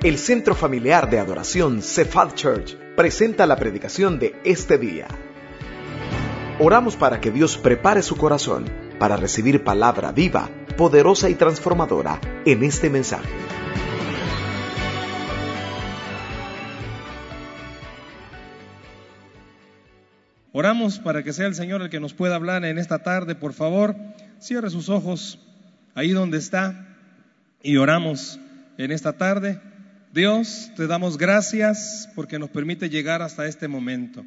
El Centro Familiar de Adoración Cephal Church presenta la predicación de este día. Oramos para que Dios prepare su corazón para recibir palabra viva, poderosa y transformadora en este mensaje. Oramos para que sea el Señor el que nos pueda hablar en esta tarde. Por favor, cierre sus ojos ahí donde está y oramos en esta tarde. Dios, te damos gracias porque nos permite llegar hasta este momento.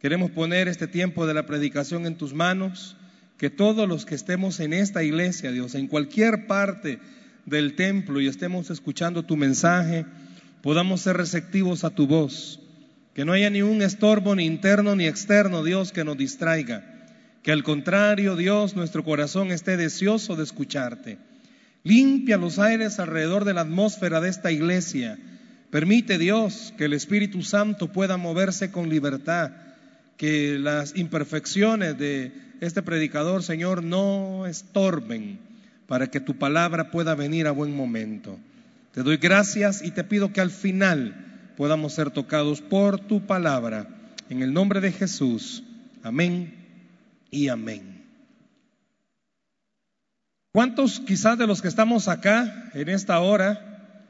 Queremos poner este tiempo de la predicación en tus manos, que todos los que estemos en esta iglesia, Dios, en cualquier parte del templo y estemos escuchando tu mensaje, podamos ser receptivos a tu voz que no haya ni un estorbo ni interno ni externo, Dios, que nos distraiga. Que al contrario, Dios, nuestro corazón esté deseoso de escucharte. Limpia los aires alrededor de la atmósfera de esta iglesia. Permite, Dios, que el Espíritu Santo pueda moverse con libertad. Que las imperfecciones de este predicador, Señor, no estorben para que tu palabra pueda venir a buen momento. Te doy gracias y te pido que al final podamos ser tocados por tu palabra. En el nombre de Jesús. Amén y amén. ¿Cuántos quizás de los que estamos acá en esta hora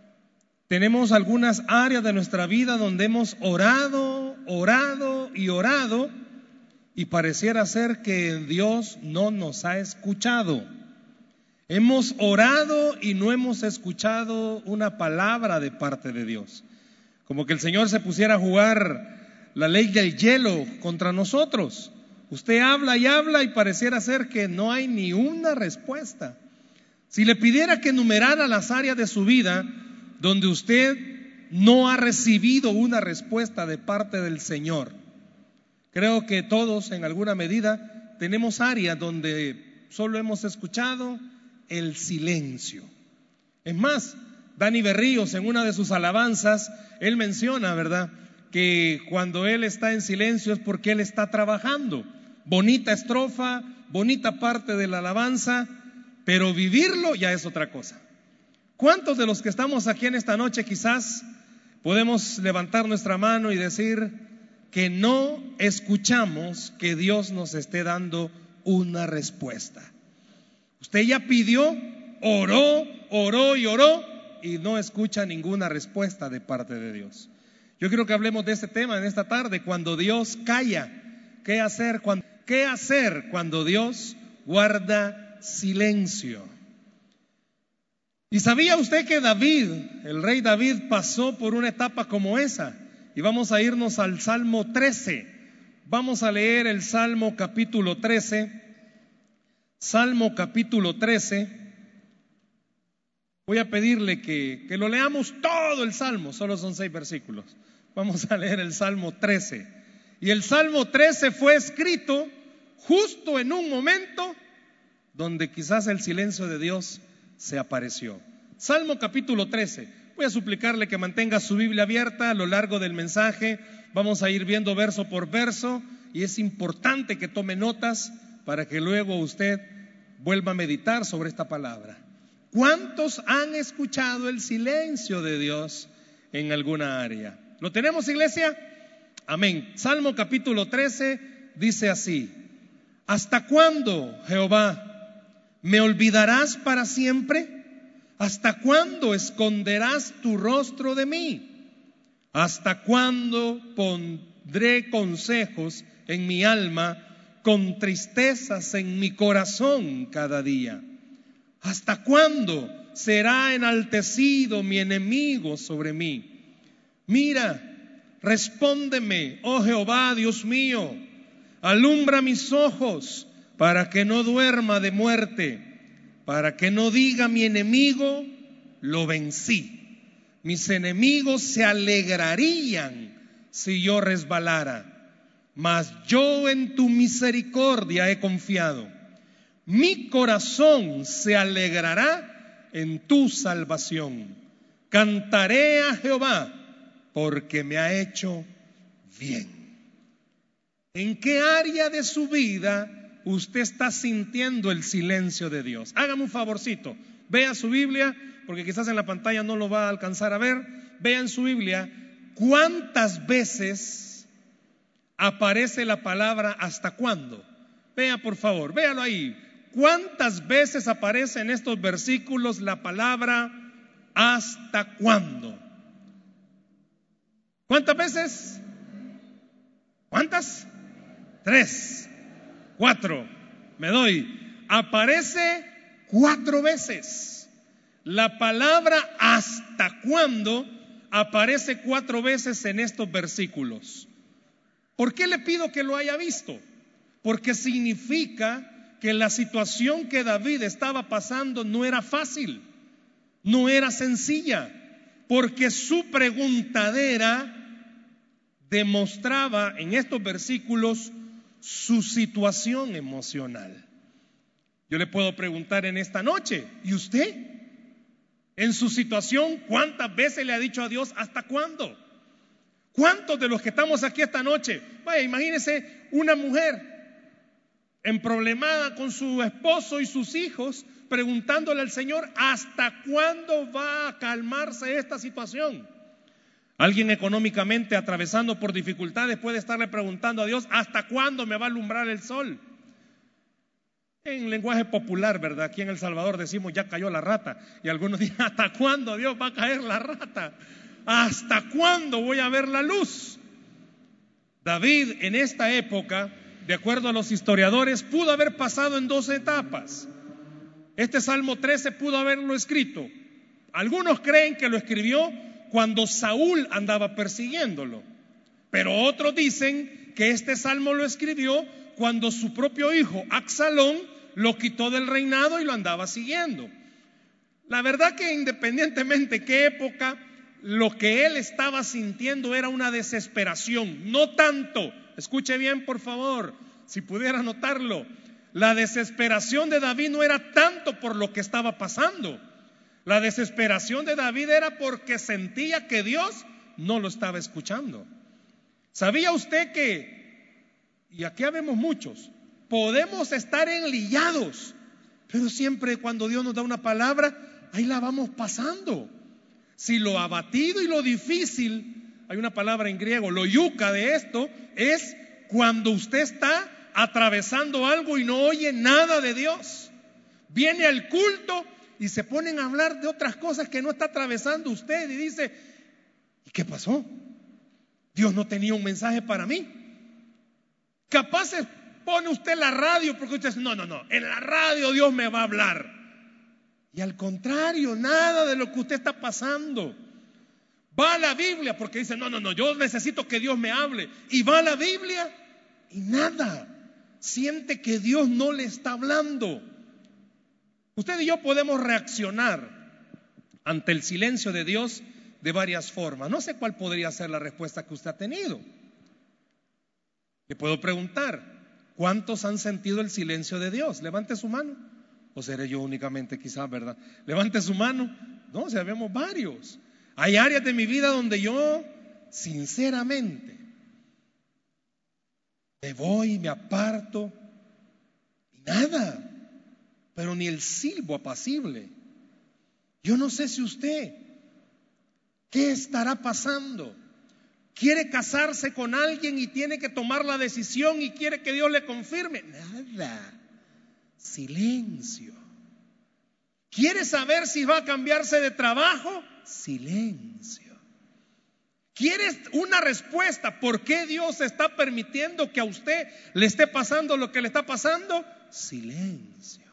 tenemos algunas áreas de nuestra vida donde hemos orado, orado y orado y pareciera ser que Dios no nos ha escuchado? Hemos orado y no hemos escuchado una palabra de parte de Dios. Como que el Señor se pusiera a jugar la ley del hielo contra nosotros. Usted habla y habla y pareciera ser que no hay ni una respuesta. Si le pidiera que enumerara las áreas de su vida donde usted no ha recibido una respuesta de parte del Señor, creo que todos en alguna medida tenemos áreas donde solo hemos escuchado el silencio. Es más, Dani Berríos en una de sus alabanzas, él menciona, ¿verdad? Que cuando él está en silencio es porque él está trabajando. Bonita estrofa, bonita parte de la alabanza, pero vivirlo ya es otra cosa. ¿Cuántos de los que estamos aquí en esta noche quizás podemos levantar nuestra mano y decir que no escuchamos que Dios nos esté dando una respuesta? Usted ya pidió, oró, oró y oró, y no escucha ninguna respuesta de parte de Dios. Yo quiero que hablemos de este tema en esta tarde, cuando Dios calla. ¿Qué hacer cuando, qué hacer cuando Dios guarda silencio? ¿Y sabía usted que David, el rey David, pasó por una etapa como esa? Y vamos a irnos al Salmo 13. Vamos a leer el Salmo capítulo 13. Salmo capítulo 13. Voy a pedirle que, lo leamos todo el Salmo, solo son seis versículos. Vamos a leer el Salmo 13. Y el Salmo 13 fue escrito justo en un momento donde quizás el silencio de Dios se apareció. Salmo capítulo 13. Voy a suplicarle que mantenga su Biblia abierta a lo largo del mensaje. Vamos a ir viendo verso por verso y es importante que tome notas para que luego usted vuelva a meditar sobre esta palabra. ¿Cuántos han escuchado el silencio de Dios en alguna área? ¿Lo tenemos, iglesia? Amén. Salmo capítulo 13 dice así, ¿hasta cuándo, Jehová, me olvidarás para siempre? ¿Hasta cuándo esconderás tu rostro de mí? ¿Hasta cuándo pondré consejos en mi alma con tristezas en mi corazón cada día? ¿Hasta cuándo será enaltecido mi enemigo sobre mí? Mira, respóndeme, oh Jehová, Dios mío, alumbra mis ojos para que no duerma de muerte, para que no diga mi enemigo, lo vencí. Mis enemigos se alegrarían si yo resbalara, mas yo en tu misericordia he confiado mi corazón se alegrará en tu salvación. Cantaré a Jehová porque me ha hecho bien. ¿En qué área de su vida usted está sintiendo el silencio de Dios? Hágame un favorcito. Vea su Biblia, porque quizás en la pantalla no lo va a alcanzar a ver. Vea en su Biblia cuántas veces aparece la palabra hasta cuándo. Vea por favor, véalo ahí. ¿Cuántas veces aparece en estos versículos la palabra hasta cuándo? ¿Cuántas veces? ¿Cuántas? Tres, cuatro, me doy. Aparece cuatro veces. La palabra hasta cuándo aparece cuatro veces en estos versículos. ¿Por qué le pido que lo haya visto? Porque significa que la situación que David estaba pasando no era fácil, no era sencilla, porque su preguntadera demostraba en estos versículos su situación emocional. Yo le puedo preguntar en esta noche, ¿y usted? En su situación, ¿cuántas veces le ha dicho a Dios hasta cuándo? ¿Cuántos de los que estamos aquí esta noche? Vaya, imagínese una mujer emproblemada con su esposo y sus hijos, preguntándole al Señor, ¿hasta cuándo va a calmarse esta situación? Alguien económicamente atravesando por dificultades puede estarle preguntando a Dios, ¿hasta cuándo me va a alumbrar el sol? En lenguaje popular, ¿verdad? Aquí en El Salvador decimos, ya cayó la rata. Y algunos dicen, ¿hasta cuándo Dios va a caer la rata? ¿Hasta cuándo voy a ver la luz? David en esta época, de acuerdo a los historiadores, pudo haber pasado en dos etapas. Este Salmo 13 pudo haberlo escrito. Algunos creen que lo escribió cuando Saúl andaba persiguiéndolo. Pero otros dicen que este salmo lo escribió cuando su propio hijo, Axalón, lo quitó del reinado y lo andaba siguiendo. La verdad que independientemente qué época, lo que él estaba sintiendo era una desesperación, no tanto, escuche bien por favor, si pudiera notarlo, la desesperación de David no era tanto por lo que estaba pasando, la desesperación de David era porque sentía que Dios no lo estaba escuchando. ¿Sabía usted que, y aquí habemos muchos, podemos estar enlillados, pero siempre cuando Dios nos da una palabra, ahí la vamos pasando. Si lo abatido y lo difícil, hay una palabra en griego, lo yuca de esto, es cuando usted está atravesando algo y no oye nada de Dios. Viene al culto y se ponen a hablar de otras cosas que no está atravesando usted y dice, ¿y qué pasó? Dios no tenía un mensaje para mí. Capaz pone usted la radio porque usted dice, no, no, no, en la radio Dios me va a hablar. Y al contrario, nada de lo que usted está pasando. Va a la Biblia porque dice, no, no, no, yo necesito que Dios me hable. Y va a la Biblia y nada. Siente que Dios no le está hablando. Usted y yo podemos reaccionar ante el silencio de Dios de varias formas. No sé cuál podría ser la respuesta que usted ha tenido. Le puedo preguntar, ¿cuántos han sentido el silencio de Dios? Levante su mano. ¿O seré yo únicamente quizás, verdad? Levante su mano. No, sabemos varios. Hay áreas de mi vida donde yo, sinceramente, me voy, me aparto y nada pero ni el silbo apacible. Yo no sé si usted, ¿qué estará pasando? Quiere casarse con alguien y tiene que tomar la decisión y quiere que Dios le confirme. Nada. Silencio. ¿Quiere saber si va a cambiarse de trabajo? Silencio. ¿Quieres una respuesta? ¿Por qué Dios está permitiendo que a usted le esté pasando lo que le está pasando? Silencio.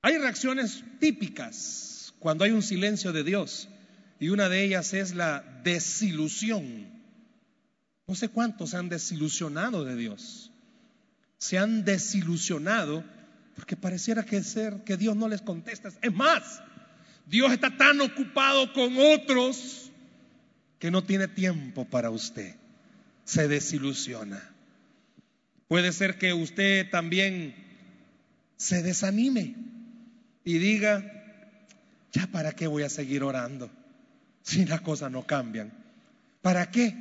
Hay reacciones típicas cuando hay un silencio de Dios y una de ellas es la desilusión. No sé cuántos se han desilusionado de Dios. Se han desilusionado porque pareciera que ser que Dios no les contesta. Es más, Dios está tan ocupado con otros que no tiene tiempo para usted. Se desilusiona. Puede ser que usted también se desanime y diga, ya para qué voy a seguir orando si las cosas no cambian. ¿Para qué?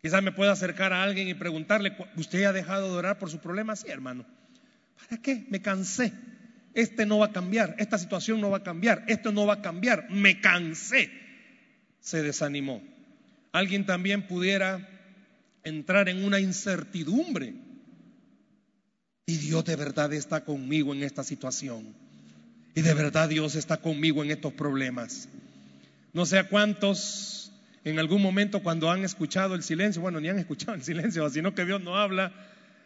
Quizás me pueda acercar a alguien y preguntarle, ¿usted ha dejado de orar por su problema? Sí, hermano. ¿Para qué? Me cansé. este no va a cambiar, esta situación no va a cambiar, esto no va a cambiar, me cansé, se desanimó. Alguien también pudiera entrar en una incertidumbre. Y Dios de verdad está conmigo en esta situación. Y de verdad Dios está conmigo en estos problemas. No sé a cuántos en algún momento cuando han escuchado el silencio, bueno, ni han escuchado el silencio, sino que Dios no habla,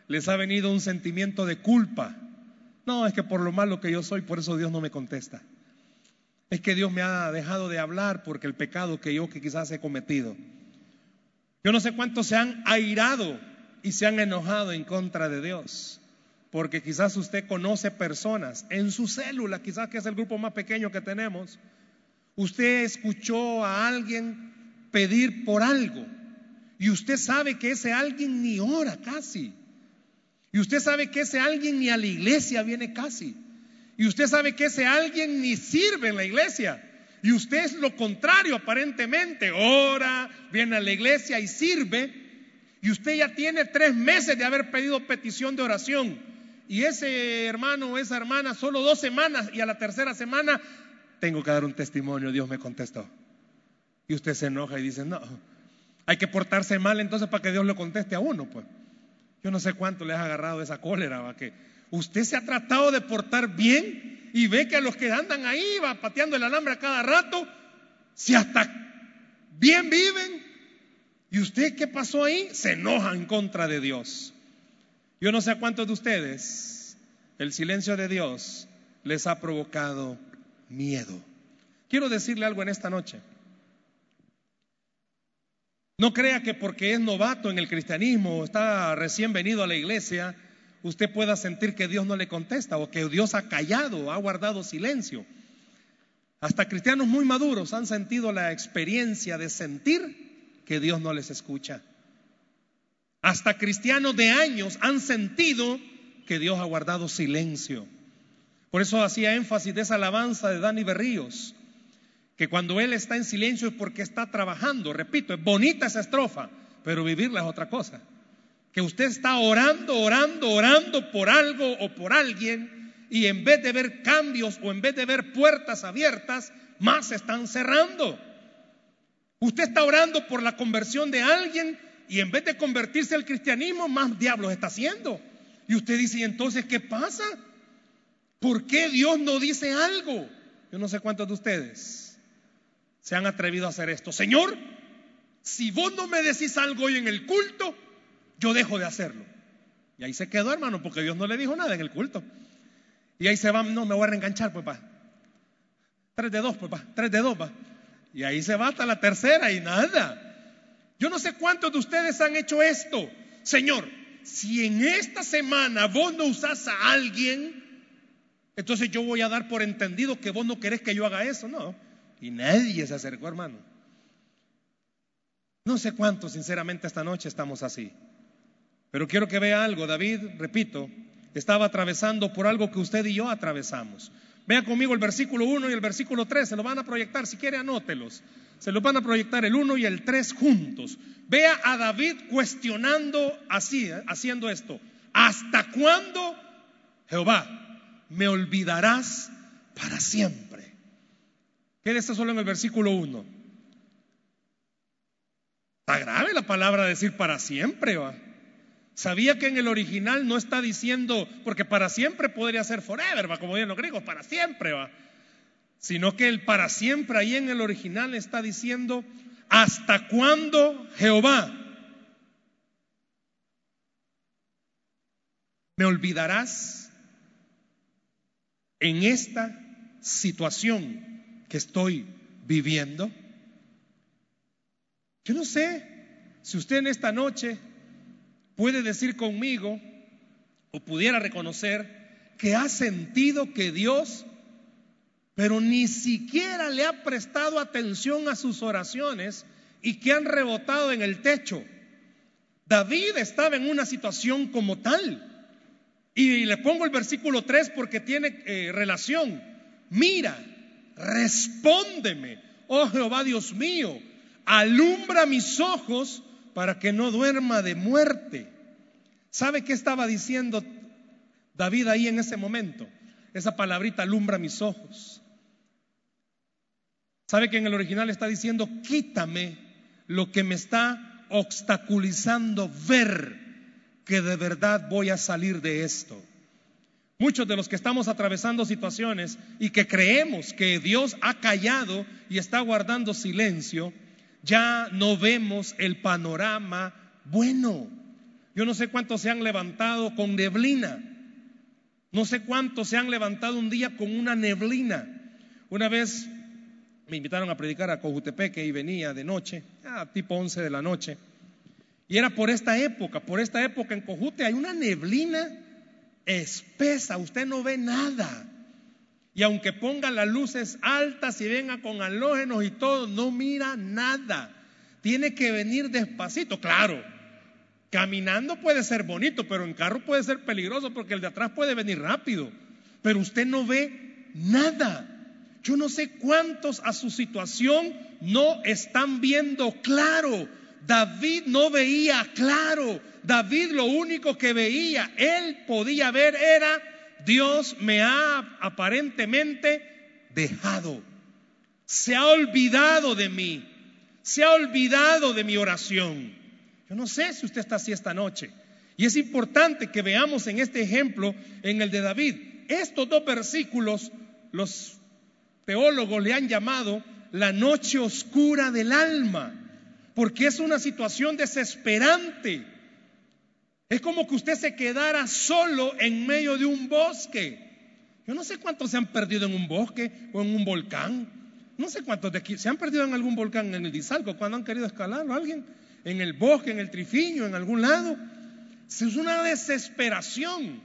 les ha venido un sentimiento de culpa. No, es que por lo malo que yo soy, por eso Dios no me contesta. Es que Dios me ha dejado de hablar porque el pecado que yo que quizás he cometido. Yo no sé cuántos se han airado y se han enojado en contra de Dios. Porque quizás usted conoce personas en su célula, quizás que es el grupo más pequeño que tenemos. Usted escuchó a alguien pedir por algo y usted sabe que ese alguien ni ora casi. Y usted sabe que ese alguien ni a la iglesia viene casi. Y usted sabe que ese alguien ni sirve en la iglesia. Y usted es lo contrario aparentemente. Ora, viene a la iglesia y sirve. Y usted ya tiene tres meses de haber pedido petición de oración. Y ese hermano o esa hermana solo dos semanas y a la tercera semana tengo que dar un testimonio, Dios me contestó. Y usted se enoja y dice, no, hay que portarse mal entonces para que Dios le conteste a uno, pues. Yo no sé cuánto le has agarrado esa cólera, va, que usted se ha tratado de portar bien y ve que a los que andan ahí, va pateando el alambre a cada rato, si hasta bien viven, y usted qué pasó ahí, se enoja en contra de Dios. Yo no sé a cuántos de ustedes el silencio de Dios les ha provocado miedo. Quiero decirle algo en esta noche. No crea que porque es novato en el cristianismo o está recién venido a la iglesia, usted pueda sentir que Dios no le contesta o que Dios ha callado, ha guardado silencio. Hasta cristianos muy maduros han sentido la experiencia de sentir que Dios no les escucha. Hasta cristianos de años han sentido que Dios ha guardado silencio. Por eso hacía énfasis de esa alabanza de Dani Berríos que cuando Él está en silencio es porque está trabajando. Repito, es bonita esa estrofa, pero vivirla es otra cosa. Que usted está orando, orando, orando por algo o por alguien y en vez de ver cambios o en vez de ver puertas abiertas, más se están cerrando. Usted está orando por la conversión de alguien y en vez de convertirse al cristianismo, más diablos está haciendo. Y usted dice, ¿y entonces qué pasa? ¿Por qué Dios no dice algo? Yo no sé cuántos de ustedes se han atrevido a hacer esto. Señor, si vos no me decís algo hoy en el culto, yo dejo de hacerlo. Y ahí se quedó, hermano, porque Dios no le dijo nada en el culto. Y ahí se va, no, me voy a reenganchar, pues, pa. Tres de dos, pues, pa. Tres de dos, pa. Y ahí se va hasta la tercera y nada. Yo no sé cuántos de ustedes han hecho esto. Señor, si en esta semana vos no usás a alguien, entonces yo voy a dar por entendido que vos no querés que yo haga eso. No. Y nadie se acercó, hermano. No sé cuánto, sinceramente, esta noche estamos así. Pero quiero que vea algo. David, repito, estaba atravesando por algo que usted y yo atravesamos. Vea conmigo el versículo 1 y el versículo 3. Se lo van a proyectar. Si quiere, anótelos. Se lo van a proyectar el 1 y el 3 juntos. Vea a David cuestionando así, haciendo esto. ¿Hasta cuándo, Jehová, me olvidarás para siempre? Quédese solo en el versículo 1. Está grave la palabra decir para siempre, va. Sabía que en el original no está diciendo, porque para siempre podría ser forever, va, como dicen los griegos, para siempre, va. Sino que el para siempre ahí en el original está diciendo, ¿hasta cuándo Jehová me olvidarás en esta situación que estoy viviendo? Yo no sé si usted en esta noche puede decir conmigo o pudiera reconocer que ha sentido que Dios, pero ni siquiera le ha prestado atención a sus oraciones y que han rebotado en el techo. David estaba en una situación como tal. Y le pongo el versículo 3 porque tiene eh, relación. Mira, respóndeme, oh Jehová Dios mío, alumbra mis ojos para que no duerma de muerte. ¿Sabe qué estaba diciendo David ahí en ese momento? esa palabrita alumbra mis ojos. ¿Sabe que en el original está diciendo, quítame lo que me está obstaculizando ver que de verdad voy a salir de esto? Muchos de los que estamos atravesando situaciones y que creemos que Dios ha callado y está guardando silencio, ya no vemos el panorama bueno. Yo no sé cuántos se han levantado con neblina. No sé cuántos se han levantado un día con una neblina. Una vez me invitaron a predicar a Cojutepeque y venía de noche, a tipo 11 de la noche. Y era por esta época, por esta época en Cojute hay una neblina espesa, usted no ve nada. Y aunque ponga las luces altas y venga con halógenos y todo, no mira nada. Tiene que venir despacito, claro. Caminando puede ser bonito, pero en carro puede ser peligroso porque el de atrás puede venir rápido. Pero usted no ve nada. Yo no sé cuántos a su situación no están viendo claro. David no veía claro. David lo único que veía, él podía ver era, Dios me ha aparentemente dejado. Se ha olvidado de mí. Se ha olvidado de mi oración. Yo no sé si usted está así esta noche. Y es importante que veamos en este ejemplo, en el de David, estos dos versículos, los teólogos le han llamado la noche oscura del alma, porque es una situación desesperante. Es como que usted se quedara solo en medio de un bosque. Yo no sé cuántos se han perdido en un bosque o en un volcán. No sé cuántos de aquí se han perdido en algún volcán en el Dizalco cuando han querido escalarlo alguien. En el bosque, en el Trifiño, en algún lado. Es una desesperación.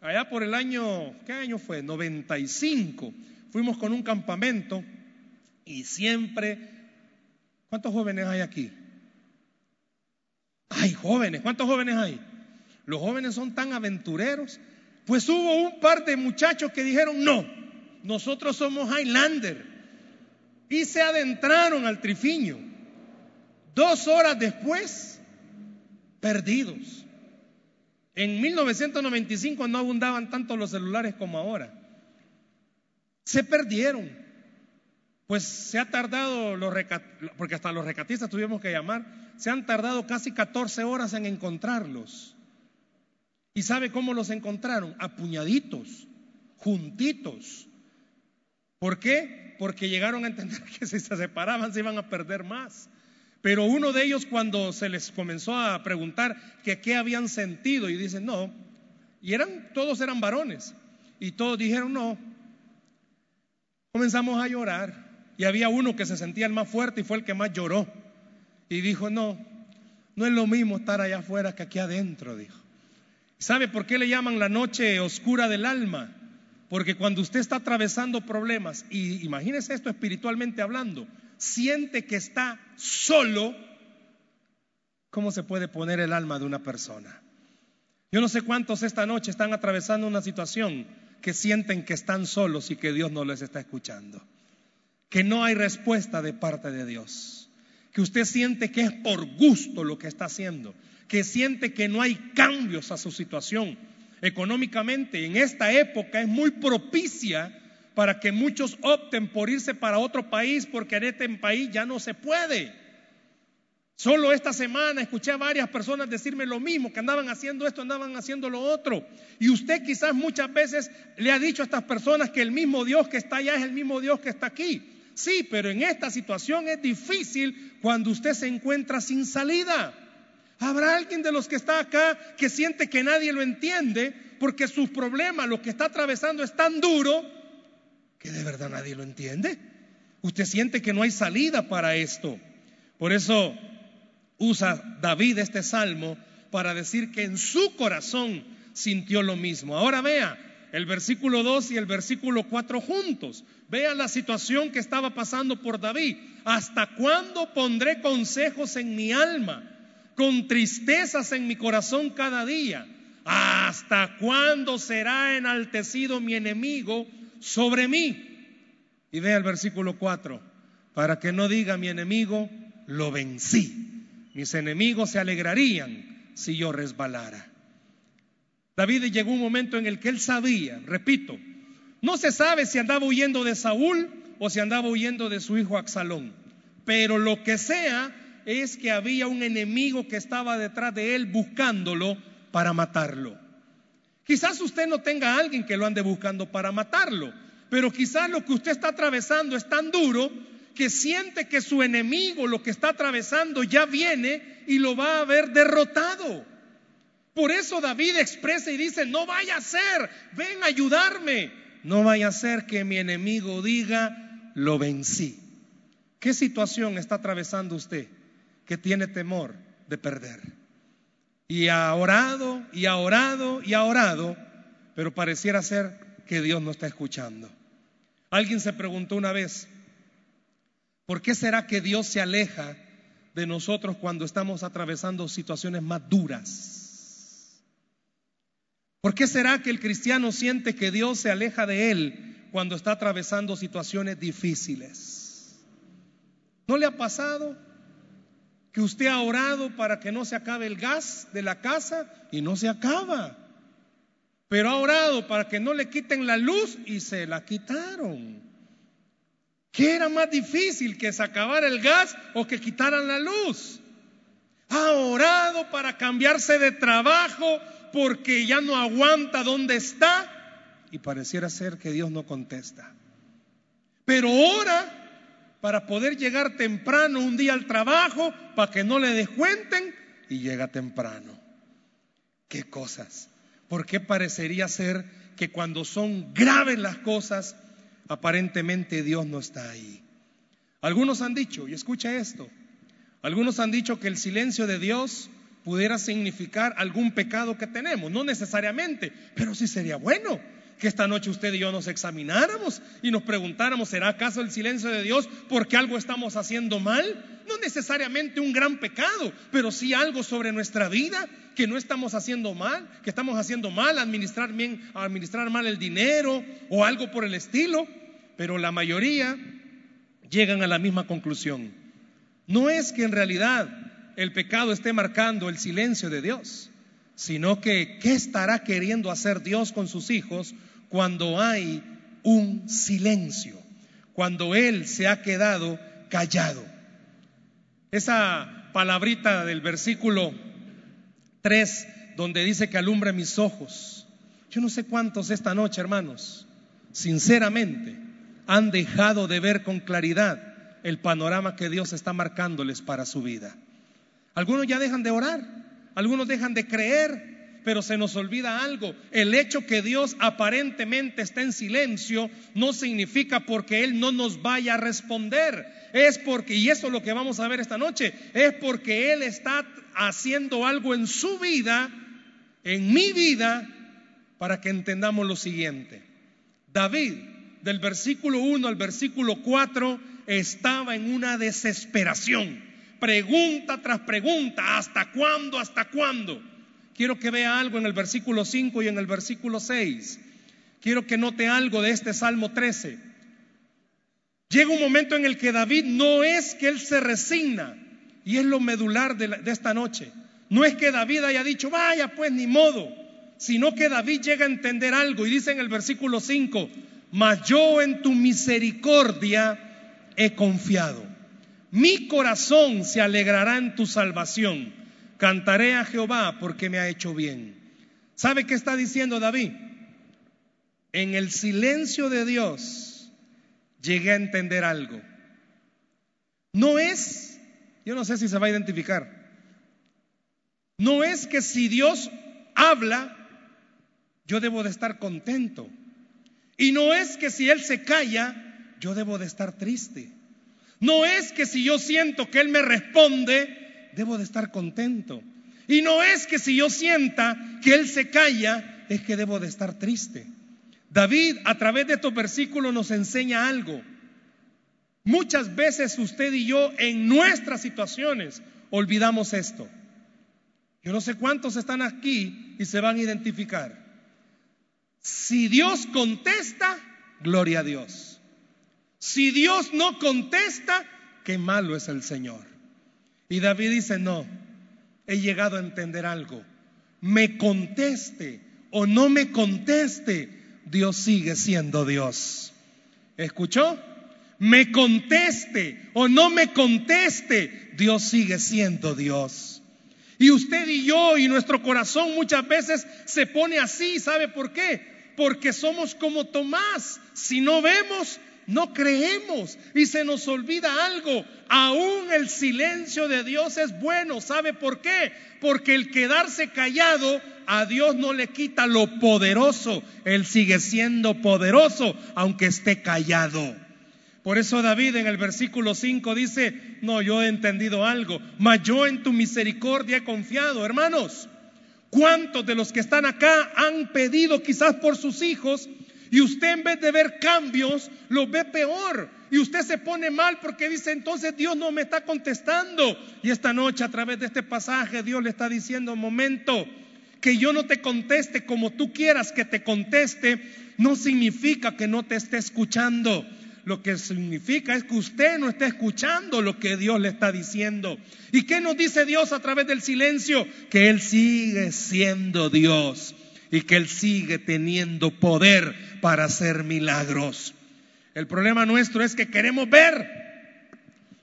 Allá por el año, ¿qué año fue? 95 fuimos con un campamento y siempre, ¿cuántos jóvenes hay aquí? Hay jóvenes, ¿cuántos jóvenes hay? Los jóvenes son tan aventureros. Pues hubo un par de muchachos que dijeron, no, nosotros somos Highlander. Y se adentraron al trifiño. Dos horas después, perdidos. En 1995 no abundaban tanto los celulares como ahora se perdieron. Pues se ha tardado, los porque hasta los recatistas tuvimos que llamar, se han tardado casi 14 horas en encontrarlos. ¿Y sabe cómo los encontraron? Apuñaditos, juntitos. ¿Por qué? Porque llegaron a entender que si se separaban se iban a perder más. Pero uno de ellos cuando se les comenzó a preguntar que qué habían sentido y dicen, no, y eran, todos eran varones, y todos dijeron, no, Comenzamos a llorar y había uno que se sentía el más fuerte y fue el que más lloró. Y dijo, no, no es lo mismo estar allá afuera que aquí adentro, dijo. ¿Sabe por qué le llaman la noche oscura del alma? Porque cuando usted está atravesando problemas, y imagínese esto espiritualmente hablando, siente que está solo, ¿cómo se puede poner el alma de una persona? Yo no sé cuántos esta noche están atravesando una situación que sienten que están solos y que Dios no les está escuchando. Que no hay respuesta de parte de Dios. Que usted siente que es por gusto lo que está haciendo. Que siente que no hay cambios a su situación. Económicamente, en esta época es muy propicia para que muchos opten por irse para otro país porque en este país ya no se puede. Solo esta semana escuché a varias personas decirme lo mismo, que andaban haciendo esto, andaban haciendo lo otro. Y usted quizás muchas veces le ha dicho a estas personas que el mismo Dios que está allá es el mismo Dios que está aquí. Sí, pero en esta situación es difícil cuando usted se encuentra sin salida. Habrá alguien de los que está acá que siente que nadie lo entiende porque sus problemas, lo que está atravesando es tan duro que de verdad nadie lo entiende. Usted siente que no hay salida para esto. Por eso usa David este salmo para decir que en su corazón sintió lo mismo. Ahora vea el versículo 2 y el versículo 4 juntos. Vea la situación que estaba pasando por David. ¿Hasta cuándo pondré consejos en mi alma, con tristezas en mi corazón cada día? ¿Hasta cuándo será enaltecido mi enemigo sobre mí? Y vea el versículo 4, para que no diga mi enemigo, lo vencí. Mis enemigos se alegrarían si yo resbalara. David llegó un momento en el que él sabía, repito, No se sabe si andaba huyendo de Saúl o si andaba huyendo de su hijo Axalón. Pero lo que sea es que había un enemigo que estaba detrás de él buscándolo para matarlo. Quizás usted no tenga a alguien que lo ande buscando para matarlo, pero quizás lo que usted está atravesando es tan duro que siente que su enemigo, lo que está atravesando, ya viene y lo va a haber derrotado. Por eso David expresa y dice, no vaya a ser, ven a ayudarme. No vaya a ser que mi enemigo diga, lo vencí. ¿Qué situación está atravesando usted que tiene temor de perder? Y ha orado, y ha orado, y ha orado, pero pareciera ser que Dios no está escuchando. Alguien se preguntó una vez, ¿por qué será que Dios se aleja de nosotros cuando estamos atravesando situaciones más duras? ¿Por qué será que el cristiano siente que Dios se aleja de él cuando está atravesando situaciones difíciles? ¿No le ha pasado que usted ha orado para que no se acabe el gas de la casa y no se acaba? Pero ha orado para que no le quiten la luz y se la quitaron. ¿Qué era más difícil que se acabara el gas o que quitaran la luz? Ha orado para cambiarse de trabajo porque ya no aguanta donde está y pareciera ser que Dios no contesta. Pero ora para poder llegar temprano un día al trabajo para que no le descuenten y llega temprano. ¿Qué cosas? ¿Por qué parecería ser que cuando son graves las cosas, aparentemente Dios no está ahí? Algunos han dicho, y escucha esto, algunos han dicho que el silencio de Dios pudiera significar algún pecado que tenemos, no necesariamente, pero sí sería bueno que esta noche usted y yo nos examináramos y nos preguntáramos, ¿será acaso el silencio de Dios porque algo estamos haciendo mal? No necesariamente un gran pecado, pero sí algo sobre nuestra vida que no estamos haciendo mal, que estamos haciendo mal, administrar bien, administrar mal el dinero o algo por el estilo, pero la mayoría llegan a la misma conclusión. No es que en realidad el pecado esté marcando el silencio de Dios, sino que ¿qué estará queriendo hacer Dios con sus hijos cuando hay un silencio, cuando Él se ha quedado callado. Esa palabrita del versículo 3, donde dice que alumbre mis ojos. Yo no sé cuántos esta noche, hermanos, sinceramente, han dejado de ver con claridad el panorama que Dios está marcándoles para su vida. Algunos ya dejan de orar, algunos dejan de creer, pero se nos olvida algo. El hecho que Dios aparentemente está en silencio no significa porque Él no nos vaya a responder. Es porque, y eso es lo que vamos a ver esta noche, es porque Él está haciendo algo en su vida, en mi vida, para que entendamos lo siguiente. David, del versículo 1 al versículo 4, estaba en una desesperación. Pregunta tras pregunta, ¿hasta cuándo? ¿Hasta cuándo? Quiero que vea algo en el versículo 5 y en el versículo 6. Quiero que note algo de este Salmo 13. Llega un momento en el que David no es que él se resigna, y es lo medular de, esta noche. No es que David haya dicho, vaya pues ni modo, sino que David llega a entender algo y dice en el versículo 5, mas yo en tu misericordia he confiado. Mi corazón se alegrará en tu salvación. Cantaré a Jehová porque me ha hecho bien. ¿Sabe qué está diciendo David? En el silencio de Dios llegué a entender algo. No es, yo no sé si se va a identificar, no es que si Dios habla, yo debo de estar contento. Y no es que si Él se calla, yo debo de estar triste. No es que si yo siento que Él me responde, debo de estar contento. Y no es que si yo sienta que Él se calla, es que debo de estar triste. David a través de estos versículos nos enseña algo. Muchas veces usted y yo en nuestras situaciones olvidamos esto. Yo no sé cuántos están aquí y se van a identificar. Si Dios contesta, gloria a Dios. Si Dios no contesta, qué malo es el Señor. Y David dice, no, he llegado a entender algo. Me conteste o no me conteste, Dios sigue siendo Dios. ¿Escuchó? Me conteste o no me conteste, Dios sigue siendo Dios. Y usted y yo y nuestro corazón muchas veces se pone así, ¿sabe por qué? Porque somos como Tomás. Si no vemos, no creemos y se nos olvida algo. Aún el silencio de Dios es bueno. ¿Sabe por qué? Porque el quedarse callado a Dios no le quita lo poderoso. Él sigue siendo poderoso aunque esté callado. Por eso David en el versículo 5 dice, no, yo he entendido algo, mas yo en tu misericordia he confiado. Hermanos, ¿cuántos de los que están acá han pedido quizás por sus hijos y usted en vez de ver cambios, lo ve peor. Y usted se pone mal porque dice, entonces Dios no me está contestando. Y esta noche a través de este pasaje Dios le está diciendo, momento, que yo no te conteste como tú quieras que te conteste, no significa que no te esté escuchando. Lo que significa es que usted no está escuchando lo que Dios le está diciendo. ¿Y qué nos dice Dios a través del silencio? Que Él sigue siendo Dios y que Él sigue teniendo poder para hacer milagros. El problema nuestro es que queremos ver.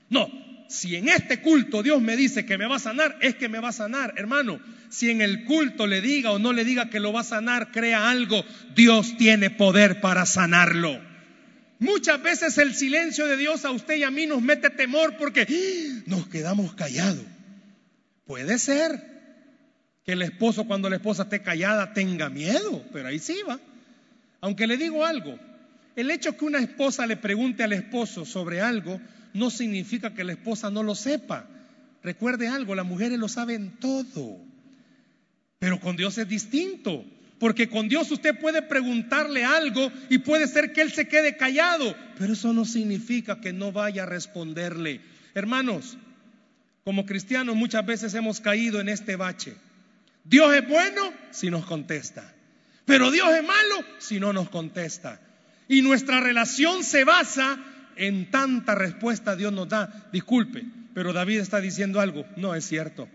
No, si en este culto Dios me dice que me va a sanar, es que me va a sanar, hermano. Si en el culto le diga o no le diga que lo va a sanar, crea algo, Dios tiene poder para sanarlo. Muchas veces el silencio de Dios a usted y a mí nos mete temor porque ¡ah! nos quedamos callados. Puede ser que el esposo cuando la esposa esté callada tenga miedo, pero ahí sí va. Aunque le digo algo, el hecho que una esposa le pregunte al esposo sobre algo no significa que la esposa no lo sepa. Recuerde algo, las mujeres lo saben todo, pero con Dios es distinto. Porque con Dios usted puede preguntarle algo y puede ser que Él se quede callado, pero eso no significa que no vaya a responderle. Hermanos, como cristianos muchas veces hemos caído en este bache. Dios es bueno si nos contesta, pero Dios es malo si no nos contesta. Y nuestra relación se basa en tanta respuesta Dios nos da. Disculpe, pero David está diciendo algo. No es cierto.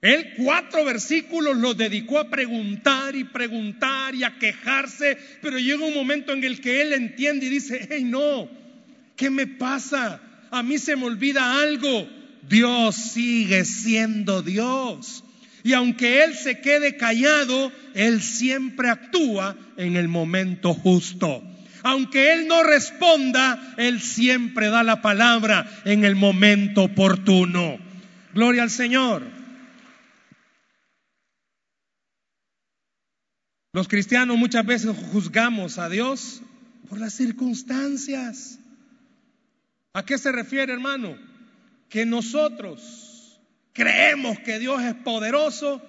Él cuatro versículos los dedicó a preguntar y preguntar y a quejarse, pero llega un momento en el que él entiende y dice, hey no, ¿qué me pasa? A mí se me olvida algo. Dios sigue siendo Dios. Y aunque Él se quede callado, Él siempre actúa en el momento justo. Aunque Él no responda, Él siempre da la palabra en el momento oportuno. Gloria al Señor. Los cristianos muchas veces juzgamos a Dios por las circunstancias. ¿A qué se refiere, hermano? Que nosotros Creemos que Dios es poderoso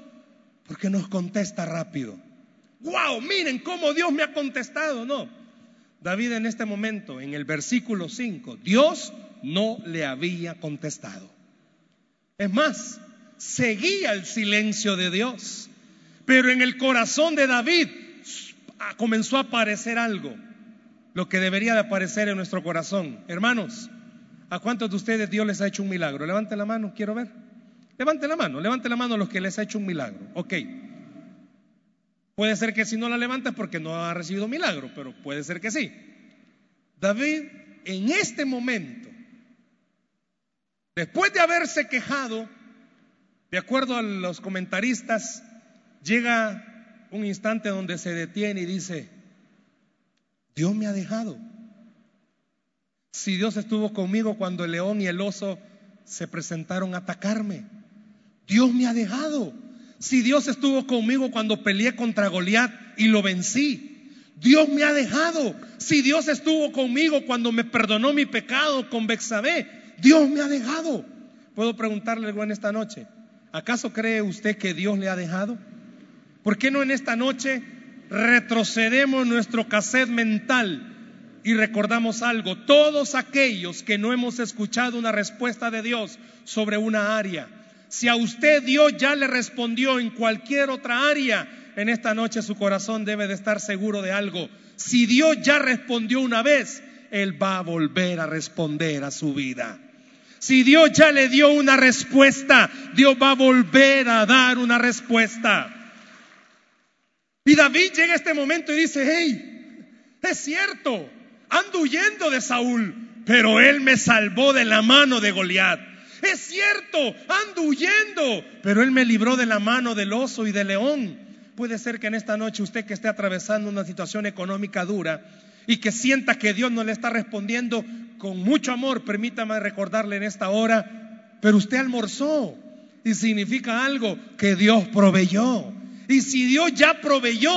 porque nos contesta rápido. ¡Wow! Miren cómo Dios me ha contestado. No. David en este momento, en el versículo 5, Dios no le había contestado. Es más, seguía el silencio de Dios. Pero en el corazón de David comenzó a aparecer algo, lo que debería de aparecer en nuestro corazón. Hermanos, ¿a cuántos de ustedes Dios les ha hecho un milagro? Levanten la mano, quiero ver. Levante la mano, levante la mano a los que les ha hecho un milagro. Ok. Puede ser que si no la levanta es porque no ha recibido milagro, pero puede ser que sí. David, en este momento, después de haberse quejado, de acuerdo a los comentaristas, llega un instante donde se detiene y dice, Dios me ha dejado. Si Dios estuvo conmigo cuando el león y el oso se presentaron a atacarme. Dios me ha dejado. Si Dios estuvo conmigo cuando peleé contra Goliat y lo vencí. Dios me ha dejado. Si Dios estuvo conmigo cuando me perdonó mi pecado con Bexabé, Dios me ha dejado. Puedo preguntarle algo en esta noche. ¿Acaso cree usted que Dios le ha dejado? ¿Por qué no en esta noche retrocedemos nuestro cassette mental y recordamos algo? Todos aquellos que no hemos escuchado una respuesta de Dios sobre una área, si a usted Dios ya le respondió en cualquier otra área, en esta noche su corazón debe de estar seguro de algo. Si Dios ya respondió una vez, Él va a volver a responder a su vida. Si Dios ya le dio una respuesta, Dios va a volver a dar una respuesta. Y David llega a este momento y dice, hey, es cierto, ando huyendo de Saúl, pero él me salvó de la mano de Goliat. Es cierto, ando huyendo, pero él me libró de la mano del oso y del león. Puede ser que en esta noche usted que esté atravesando una situación económica dura y que sienta que Dios no le está respondiendo con mucho amor, permítame recordarle en esta hora, pero usted almorzó y significa algo que Dios proveyó. Y si Dios ya proveyó,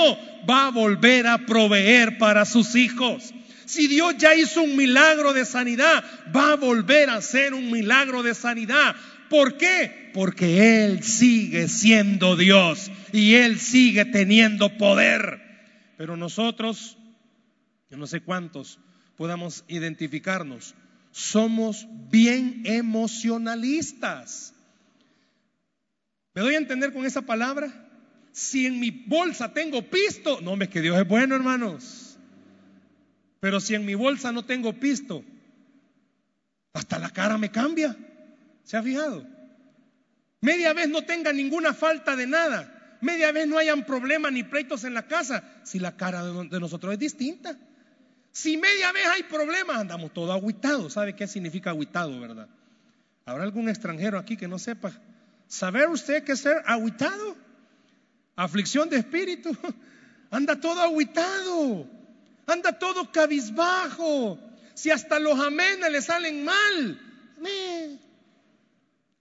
va a volver a proveer para sus hijos. Si Dios ya hizo un milagro de sanidad, va a volver a hacer un milagro de sanidad. ¿Por qué? Porque Él sigue siendo Dios y Él sigue teniendo poder. Pero nosotros, yo no sé cuántos podamos identificarnos, somos bien emocionalistas. ¿Me doy a entender con esa palabra? Si en mi bolsa tengo pisto, no, me que Dios es bueno, hermanos. Pero si en mi bolsa no tengo pisto, hasta la cara me cambia. ¿Se ha fijado? Media vez no tenga ninguna falta de nada. Media vez no hayan problemas ni pleitos en la casa. Si la cara de nosotros es distinta. Si media vez hay problemas, andamos todos aguitados. ¿Sabe qué significa aguitado, verdad? ¿Habrá algún extranjero aquí que no sepa? ¿Saber usted qué es ser aguitado? Aflicción de espíritu. Anda todo aguitado. Anda todo cabizbajo. Si hasta los amenes le salen mal.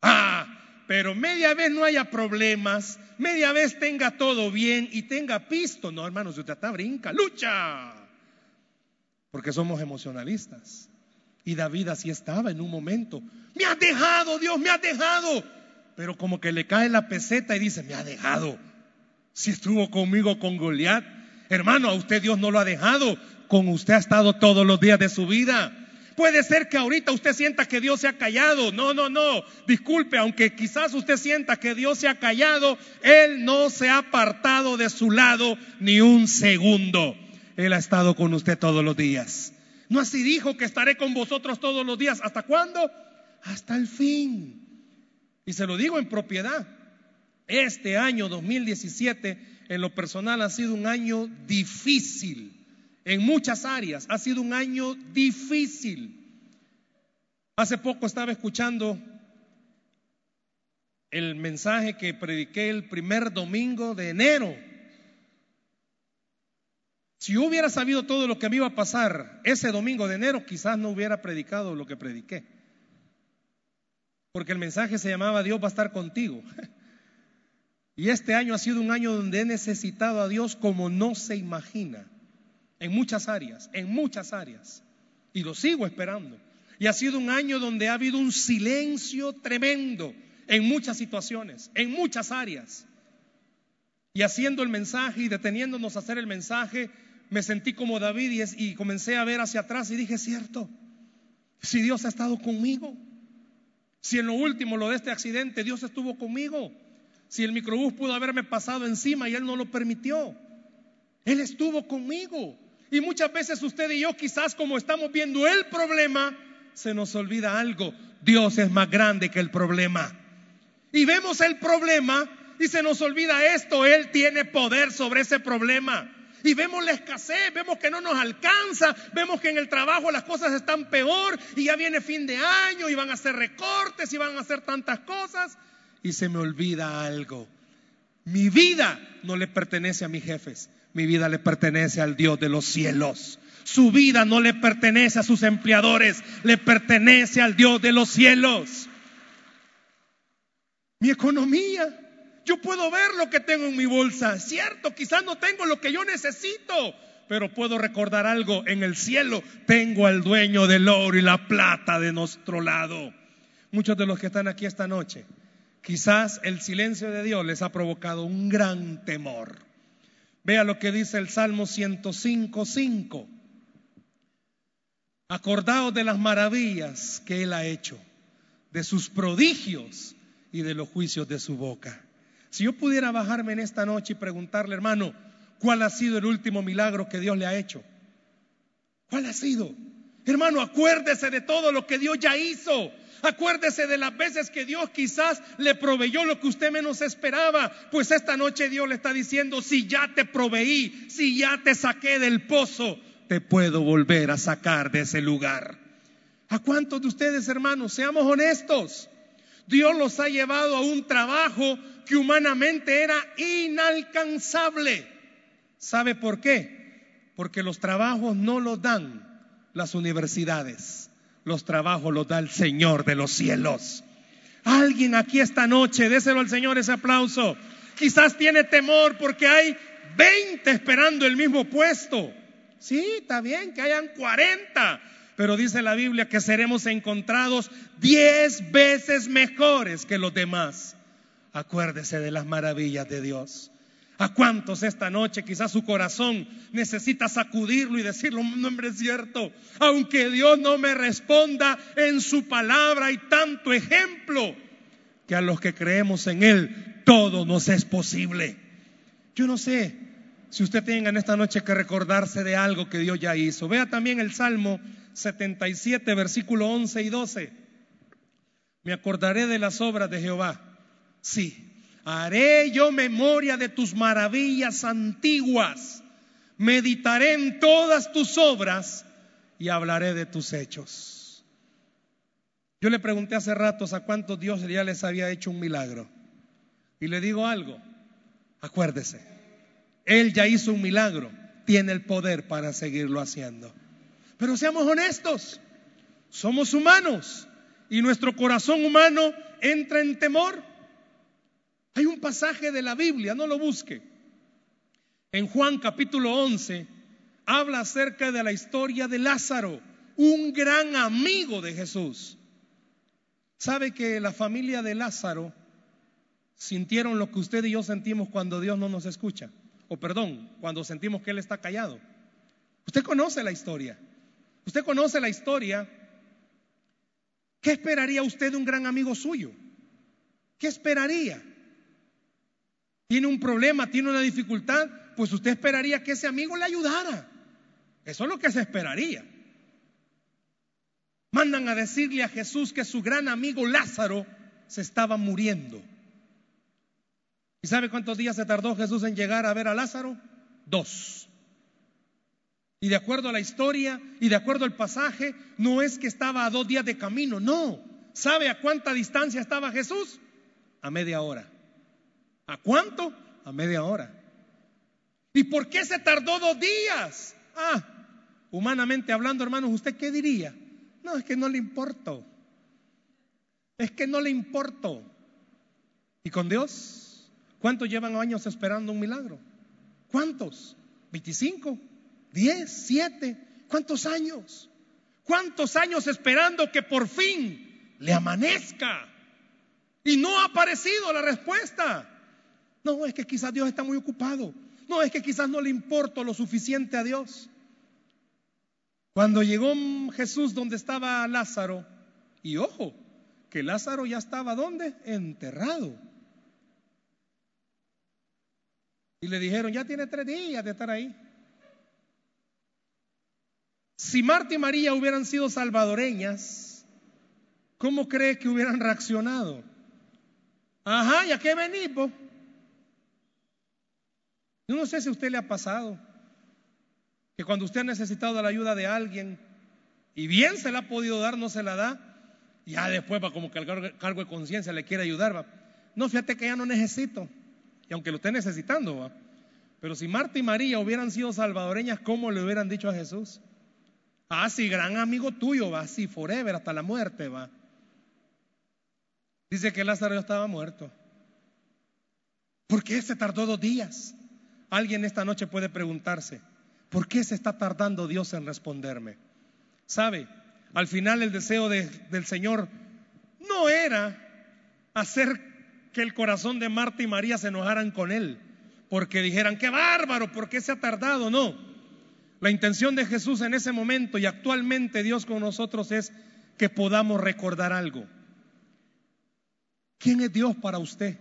Ah, pero media vez no haya problemas, media vez tenga todo bien y tenga pisto. No, hermanos, usted está brinca, lucha. Porque somos emocionalistas. Y David así estaba en un momento. Me ha dejado, Dios, me ha dejado. Pero como que le cae la peseta y dice, me ha dejado. Si estuvo conmigo con Goliat, hermano, a usted Dios no lo ha dejado. Con usted ha estado todos los días de su vida. Puede ser que ahorita usted sienta que Dios se ha callado. No, no, no. Disculpe, aunque quizás usted sienta que Dios se ha callado, Él no se ha apartado de su lado ni un segundo. Él ha estado con usted todos los días. No así dijo que estaré con vosotros todos los días. ¿Hasta cuándo? Hasta el fin. Y se lo digo en propiedad. Este año 2017 en lo personal ha sido un año difícil en muchas áreas. Ha sido un año difícil. Hace poco estaba escuchando el mensaje que prediqué el primer domingo de enero. Si yo hubiera sabido todo lo que me iba a pasar ese domingo de enero, quizás no hubiera predicado lo que prediqué. Porque el mensaje se llamaba Dios va a estar contigo. Y este año ha sido un año donde he necesitado a Dios como no se imagina en muchas áreas, en muchas áreas. Y lo sigo esperando. Y ha sido un año donde ha habido un silencio tremendo en muchas situaciones, en muchas áreas. Y haciendo el mensaje y deteniéndonos a hacer el mensaje, me sentí como David y, comencé a ver hacia atrás y dije, cierto, si Dios ha estado conmigo, si en lo último, lo de este accidente, Dios estuvo conmigo, si el microbús pudo haberme pasado encima y Él no lo permitió, Él estuvo conmigo. Y muchas veces usted y yo quizás como estamos viendo el problema, se nos olvida algo. Dios es más grande que el problema. Y vemos el problema y se nos olvida esto. Él tiene poder sobre ese problema. Y vemos la escasez, vemos que no nos alcanza, vemos que en el trabajo las cosas están peor y ya viene fin de año y van a hacer recortes y van a hacer tantas cosas. Y se me olvida algo. Mi vida no le pertenece a mis jefes. Mi vida le pertenece al Dios de los cielos. Su vida no le pertenece a sus empleadores, le pertenece al Dios de los cielos. Mi economía, yo puedo ver lo que tengo en mi bolsa. Cierto, quizás no tengo lo que yo necesito, pero puedo recordar algo. En el cielo tengo al dueño del oro y la plata de nuestro lado. Muchos de los que están aquí esta noche, quizás el silencio de Dios les ha provocado un gran temor. Vea lo que dice el Salmo 105, 5. Acordaos de las maravillas que Él ha hecho, de sus prodigios y de los juicios de su boca. Si yo pudiera bajarme en esta noche y preguntarle, hermano, ¿cuál ha sido el último milagro que Dios le ha hecho? ¿Cuál ha sido? Hermano, acuérdese de todo lo que Dios ya hizo. Acuérdese de las veces que Dios quizás le proveyó lo que usted menos esperaba. Pues esta noche Dios le está diciendo, si ya te proveí, si ya te saqué del pozo, te puedo volver a sacar de ese lugar. ¿A cuántos de ustedes, hermanos, seamos honestos? Dios los ha llevado a un trabajo que humanamente era inalcanzable. ¿Sabe por qué? Porque los trabajos no los dan las universidades, los trabajos los da el Señor de los cielos. Alguien aquí esta noche, déselo al Señor ese aplauso. Quizás tiene temor porque hay 20 esperando el mismo puesto. Sí, está bien que hayan 40, pero dice la Biblia que seremos encontrados 10 veces mejores que los demás. Acuérdese de las maravillas de Dios. ¿A cuántos esta noche quizás su corazón necesita sacudirlo y decirlo, no hombre es cierto? Aunque Dios no me responda en su palabra hay tanto ejemplo que a los que creemos en Él todo nos es posible. Yo no sé si usted tenga en esta noche que recordarse de algo que Dios ya hizo. Vea también el Salmo 77, versículo 11 y 12. Me acordaré de las obras de Jehová. Sí, haré yo memoria de tus maravillas antiguas. Meditaré en todas tus obras y hablaré de tus hechos. Yo le pregunté hace ratos a cuántos Dios ya les había hecho un milagro. Y le digo algo, acuérdese, él ya hizo un milagro, tiene el poder para seguirlo haciendo. Pero seamos honestos, somos humanos y nuestro corazón humano entra en temor. Hay un pasaje de la Biblia, no lo busque. En Juan capítulo 11 habla acerca de la historia de Lázaro, un gran amigo de Jesús. ¿Sabe que la familia de Lázaro sintieron lo que usted y yo sentimos cuando Dios no nos escucha? o perdón, cuando sentimos que Él está callado. Usted conoce la historia. Usted conoce la historia. ¿Qué esperaría usted de un gran amigo suyo? ¿Qué esperaría? ¿Tiene un problema? ¿Tiene una dificultad? Pues usted esperaría que ese amigo le ayudara. Eso es lo que se esperaría. Mandan a decirle a Jesús que su gran amigo Lázaro se estaba muriendo. ¿Y sabe cuántos días se tardó Jesús en llegar a ver a Lázaro? Dos. Y de acuerdo a la historia y de acuerdo al pasaje, no es que estaba a dos días de camino, no. ¿Sabe a cuánta distancia estaba Jesús? A media hora. ¿A cuánto? A media hora. ¿Y por qué se tardó dos días? Ah, humanamente hablando, hermanos, ¿usted qué diría? No, es que no le importó. Es que no le importó. ¿Y con Dios? ¿Cuántos llevan años esperando un milagro? ¿Cuántos? ¿25? ¿10? ¿7? ¿Cuántos años? ¿Cuántos años esperando que por fin le amanezca? Y no ha aparecido la respuesta. No, es que quizás Dios está muy ocupado. No, es que quizás no le importa lo suficiente a Dios. Cuando llegó Jesús donde estaba Lázaro, y ojo, que Lázaro ya estaba ¿dónde? Enterrado. Y le dijeron, ya tiene tres días de estar ahí. Si Marta y María hubieran sido salvadoreñas, ¿cómo cree que hubieran reaccionado? Ajá, ¿y a qué venimos? Yo no sé si a usted le ha pasado que cuando usted ha necesitado la ayuda de alguien y bien se la ha podido dar, no se la da, ya después va como que el cargo de conciencia le quiere ayudar. Va. No, fíjate que ya no necesito. Y aunque lo esté necesitando, ¿va? Pero si Marta y María hubieran sido salvadoreñas, ¿cómo le hubieran dicho a Jesús? Ah, sí, gran amigo tuyo, va, sí, forever, hasta la muerte, va. Dice que Lázaro ya estaba muerto. ¿Por qué se tardó dos días? Alguien esta noche puede preguntarse, ¿por qué se está tardando Dios en responderme? ¿Sabe? Al final el deseo del Señor no era hacer que el corazón de Marta y María se enojaran con él, porque dijeran, qué bárbaro, ¿por qué se ha tardado? No. La intención de Jesús en ese momento y actualmente Dios con nosotros es que podamos recordar algo. ¿Quién es Dios para usted?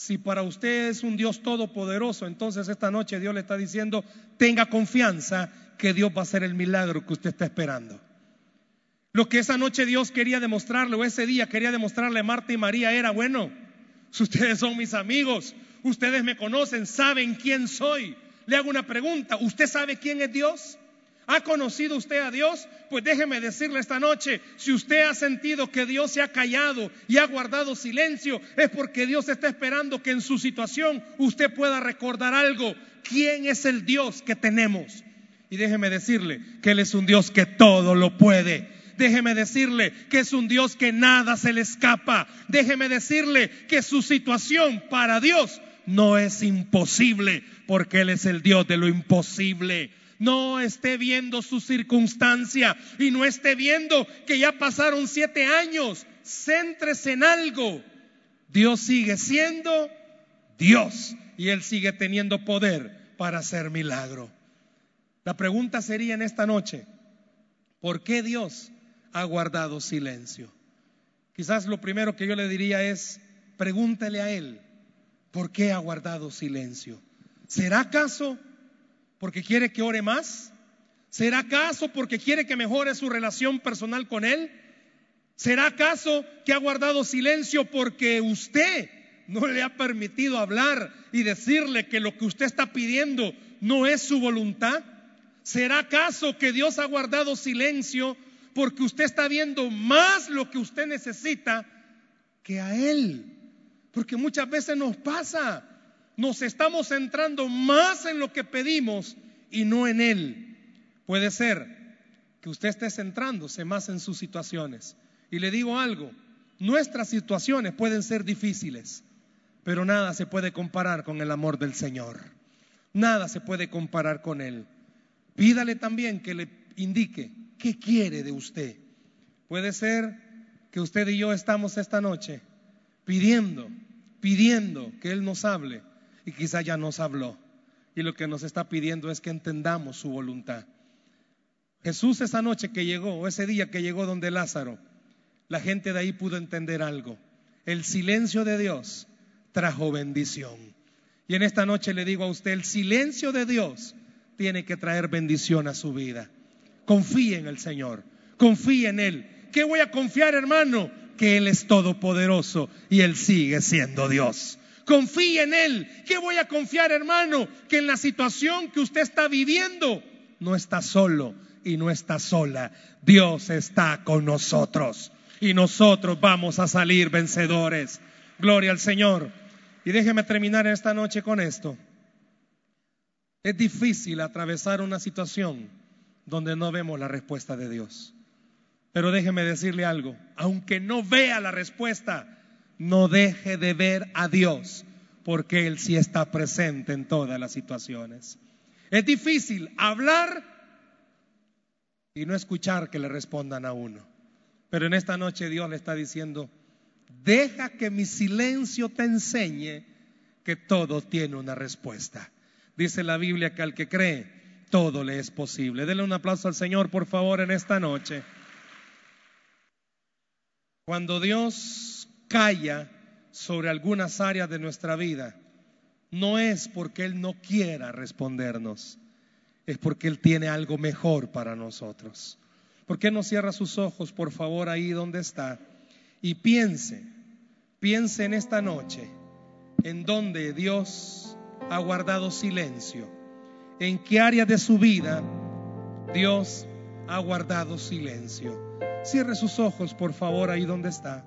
Si para usted es un Dios todopoderoso, entonces esta noche Dios le está diciendo, tenga confianza que Dios va a hacer el milagro que usted está esperando. Lo que esa noche Dios quería demostrarle, o ese día quería demostrarle a Marta y María era, bueno, si ustedes son mis amigos, ustedes me conocen, saben quién soy. Le hago una pregunta, ¿usted sabe quién es Dios? ¿Ha conocido usted a Dios? Pues déjeme decirle esta noche, si usted ha sentido que Dios se ha callado y ha guardado silencio, es porque Dios está esperando que en su situación usted pueda recordar algo. ¿Quién es el Dios que tenemos? Y déjeme decirle que Él es un Dios que todo lo puede. Déjeme decirle que es un Dios que nada se le escapa. Déjeme decirle que su situación para Dios no es imposible, porque Él es el Dios de lo imposible no esté viendo su circunstancia y no esté viendo que ya pasaron siete años. Céntrese en algo. Dios sigue siendo Dios y Él sigue teniendo poder para hacer milagro. La pregunta sería en esta noche, ¿por qué Dios ha guardado silencio? Quizás lo primero que yo le diría es, pregúntele a Él, ¿por qué ha guardado silencio? ¿Será acaso porque quiere que ore más? ¿Será acaso porque quiere que mejore su relación personal con Él? ¿Será acaso que ha guardado silencio porque usted no le ha permitido hablar y decirle que lo que usted está pidiendo no es su voluntad? ¿Será acaso que Dios ha guardado silencio porque usted está viendo más lo que usted necesita que a Él? Porque muchas veces nos pasa nos estamos centrando más en lo que pedimos y no en Él. Puede ser que usted esté centrándose más en sus situaciones. Y le digo algo, nuestras situaciones pueden ser difíciles, pero nada se puede comparar con el amor del Señor. Nada se puede comparar con Él. Pídale también que le indique qué quiere de usted. Puede ser que usted y yo estamos esta noche pidiendo, pidiendo que Él nos hable y quizá ya nos habló. Y lo que nos está pidiendo es que entendamos su voluntad. Jesús esa noche que llegó, o ese día que llegó donde Lázaro, la gente de ahí pudo entender algo. El silencio de Dios trajo bendición. Y en esta noche le digo a usted, el silencio de Dios tiene que traer bendición a su vida. Confíe en el Señor, confíe en Él. ¿Qué voy a confiar, hermano? Que Él es todopoderoso y Él sigue siendo Dios. Confíe en Él. ¿Qué voy a confiar, hermano? Que en la situación que usted está viviendo no está solo y no está sola. Dios está con nosotros y nosotros vamos a salir vencedores. Gloria al Señor. Y déjeme terminar esta noche con esto. Es difícil atravesar una situación donde no vemos la respuesta de Dios. Pero déjeme decirle algo, aunque no vea la respuesta, no deje de ver a Dios, porque Él sí está presente en todas las situaciones. Es difícil hablar y no escuchar que le respondan a uno. Pero en esta noche Dios le está diciendo, deja que mi silencio te enseñe que todo tiene una respuesta. Dice la Biblia que al que cree, todo le es posible. Denle un aplauso al Señor, por favor, en esta noche. Cuando Dios calla sobre algunas áreas de nuestra vida, no es porque Él no quiera respondernos, es porque Él tiene algo mejor para nosotros. ¿Por qué no cierra sus ojos, por favor, ahí donde está? Y piense, piense en esta noche, en donde Dios ha guardado silencio, en qué área de su vida Dios ha guardado silencio. Cierre sus ojos, por favor, ahí donde está.